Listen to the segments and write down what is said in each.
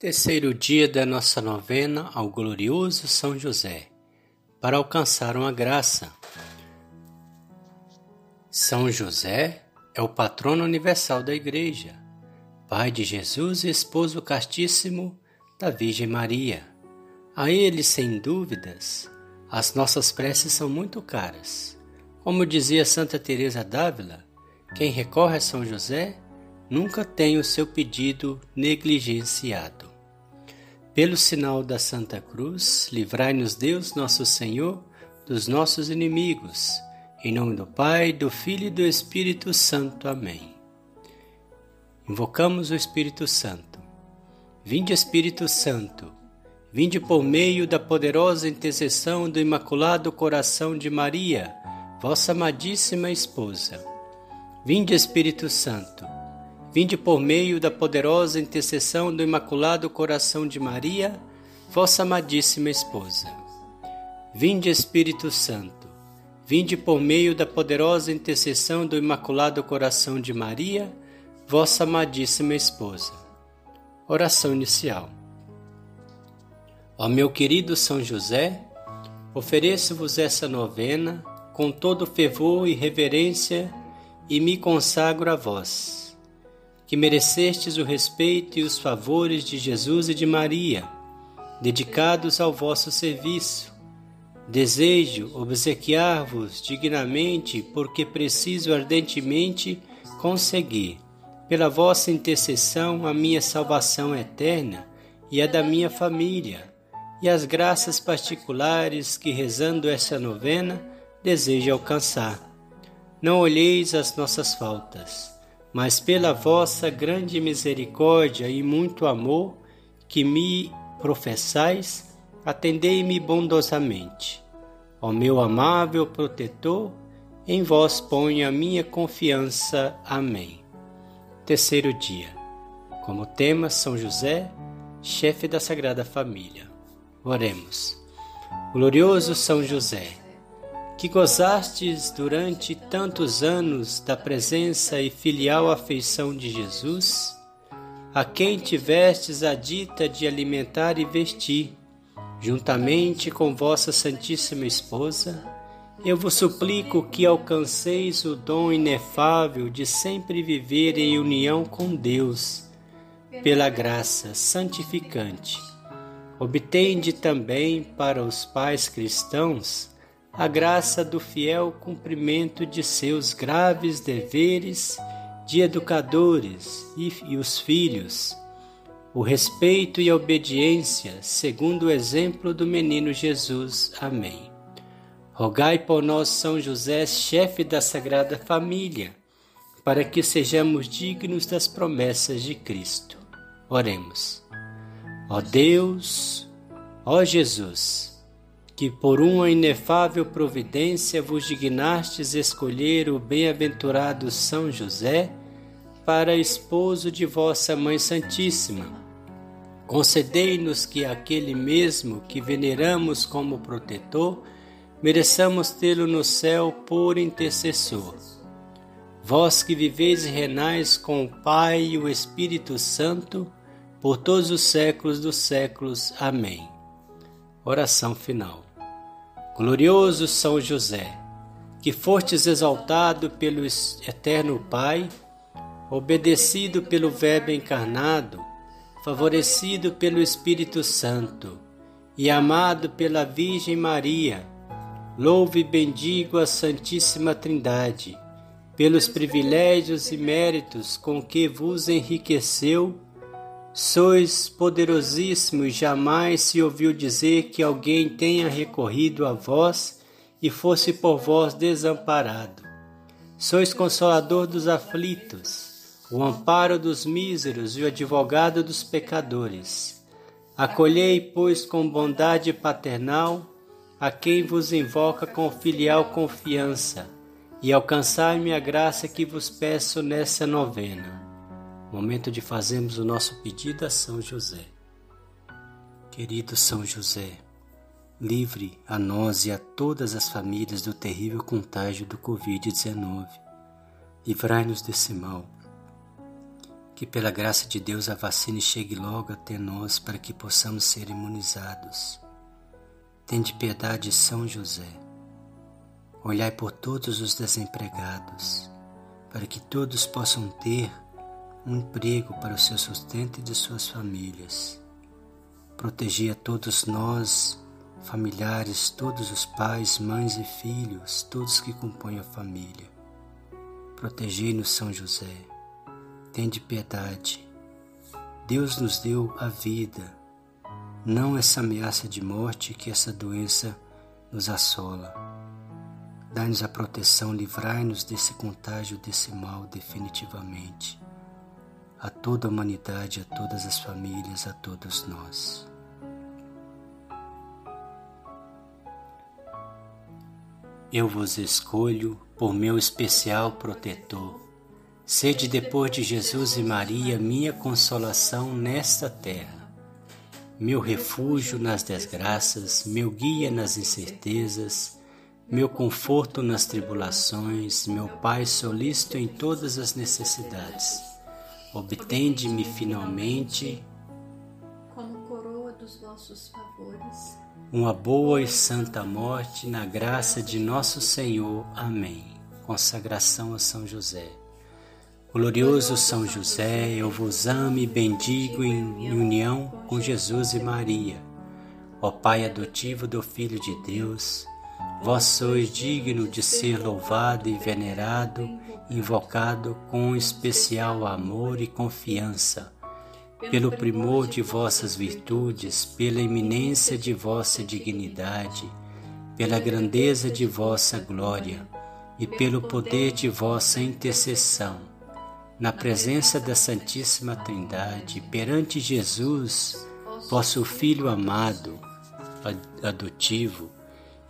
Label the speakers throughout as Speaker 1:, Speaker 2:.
Speaker 1: Terceiro dia da nossa novena ao glorioso São José, para alcançar uma graça. São José é o patrono universal da Igreja, pai de Jesus e esposo castíssimo da Virgem Maria. A ele, sem dúvidas, as nossas preces são muito caras. Como dizia Santa Teresa d'Ávila, quem recorre a São José nunca tem o seu pedido negligenciado. Pelo sinal da Santa Cruz, livrai-nos Deus, nosso Senhor, dos nossos inimigos. Em nome do Pai, do Filho e do Espírito Santo. Amém. Invocamos o Espírito Santo. Vinde, Espírito Santo, vinde por meio da poderosa intercessão do Imaculado Coração de Maria, vossa amadíssima esposa. Vinde, Espírito Santo Vinde por meio da poderosa intercessão do Imaculado Coração de Maria, vossa amadíssima esposa. Vinde, Espírito Santo. Vinde por meio da poderosa intercessão do Imaculado Coração de Maria, vossa amadíssima esposa. Oração inicial. Ó meu querido São José, ofereço-vos essa novena com todo fervor e reverência e me consagro a vós que merecestes o respeito e os favores de Jesus e de Maria, dedicados ao vosso serviço. Desejo obsequiar-vos dignamente, porque preciso ardentemente conseguir, pela vossa intercessão, a minha salvação eterna e a da minha família, e as graças particulares que, rezando esta novena, desejo alcançar. Não olheis as nossas faltas mas pela vossa grande misericórdia e muito amor que me professais, atendei-me bondosamente. Ó meu amável protetor, em vós ponho a minha confiança. Amém. Terceiro dia. Como tema, São José, chefe da Sagrada Família. Oremos. Glorioso São José, que gozastes durante tantos anos da presença e filial afeição de Jesus, a quem tivestes a dita de alimentar e vestir, juntamente com vossa Santíssima Esposa, eu vos suplico que alcanceis o dom inefável de sempre viver em união com Deus, pela graça santificante. Obtende também para os pais cristãos a graça do fiel cumprimento de seus graves deveres de educadores e, e os filhos, o respeito e a obediência, segundo o exemplo do menino Jesus. Amém. Rogai por nós, São José, chefe da Sagrada Família, para que sejamos dignos das promessas de Cristo. Oremos. Ó Deus, ó Jesus, que por uma inefável providência vos dignastes escolher o bem-aventurado São José para esposo de vossa Mãe Santíssima. Concedei-nos que aquele mesmo que veneramos como protetor, mereçamos tê-lo no céu por intercessor. Vós que viveis e renais com o Pai e o Espírito Santo, por todos os séculos dos séculos. Amém. Oração final. Glorioso São José, que fostes exaltado pelo Eterno Pai, obedecido pelo Verbo encarnado, favorecido pelo Espírito Santo e amado pela Virgem Maria, louve e bendigo a Santíssima Trindade, pelos privilégios e méritos com que vos enriqueceu Sois poderosíssimo e jamais se ouviu dizer que alguém tenha recorrido a vós e fosse por vós desamparado. Sois consolador dos aflitos, o amparo dos míseros e o advogado dos pecadores. Acolhei, pois, com bondade paternal a quem vos invoca com filial confiança, e alcançai-me a graça que vos peço nessa novena. Momento de fazermos o nosso pedido a São José. Querido São José, livre a nós e a todas as famílias do terrível contágio do Covid-19. Livrai-nos desse mal. Que pela graça de Deus a vacina chegue logo até nós para que possamos ser imunizados. Tende piedade, São José. Olhai por todos os desempregados, para que todos possam ter um emprego para o seu sustento e de suas famílias. Protegi a todos nós, familiares, todos os pais, mães e filhos, todos que compõem a família. Protegei-nos, São José tende piedade. Deus nos deu a vida, não essa ameaça de morte que essa doença nos assola. Dai-nos a proteção, livrai-nos desse contágio, desse mal definitivamente. A toda a humanidade, a todas as famílias, a todos nós. Eu vos escolho por meu especial protetor Sede depois de Jesus e Maria minha consolação nesta terra, meu refúgio nas desgraças, meu guia nas incertezas, meu conforto nas tribulações, meu Pai solícito em todas as necessidades. Obtende-me finalmente
Speaker 2: como coroa dos vossos favores,
Speaker 1: uma boa e santa morte na graça de nosso Senhor. Amém. Consagração a São José. Glorioso São José, eu vos amo e bendigo em união com Jesus e Maria. Ó Pai adotivo do Filho de Deus, vós sois digno de ser louvado e venerado, invocado com especial amor e confiança, pelo primor de vossas virtudes, pela eminência de vossa dignidade, pela grandeza de vossa glória e pelo poder de vossa intercessão. Na presença da Santíssima Trindade, perante Jesus, vosso Filho amado, adotivo,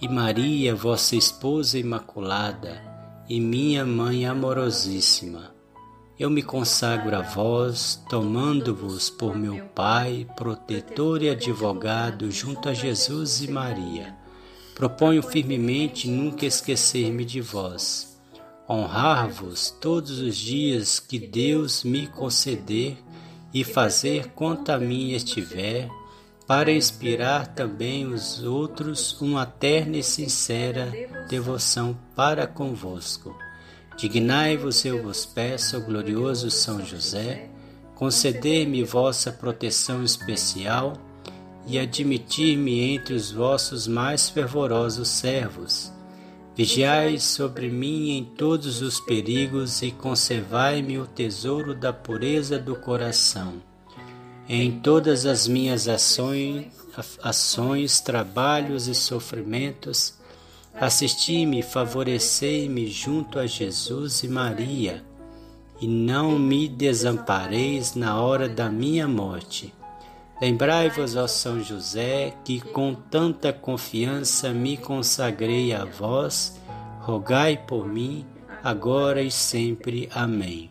Speaker 1: e Maria, vossa esposa imaculada, e minha mãe amorosíssima, eu me consagro a vós, tomando-vos por meu Pai, protetor e advogado junto a Jesus e Maria. Proponho firmemente nunca esquecer-me de vós honrar-vos todos os dias que Deus me conceder e fazer quanto a mim estiver, para inspirar também os outros uma terna e sincera devoção para convosco. Dignai-vos, eu vos peço, glorioso São José, conceder-me vossa proteção especial e admitir-me entre os vossos mais fervorosos servos Vigiai sobre mim em todos os perigos e conservai-me o tesouro da pureza do coração. Em todas as minhas ações, ações trabalhos e sofrimentos, assisti-me, favorecei-me junto a Jesus e Maria, e não me desampareis na hora da minha morte Lembrai-vos, ó São José, que com tanta confiança me consagrei a vós, rogai por mim, agora e sempre. Amém.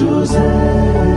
Speaker 3: De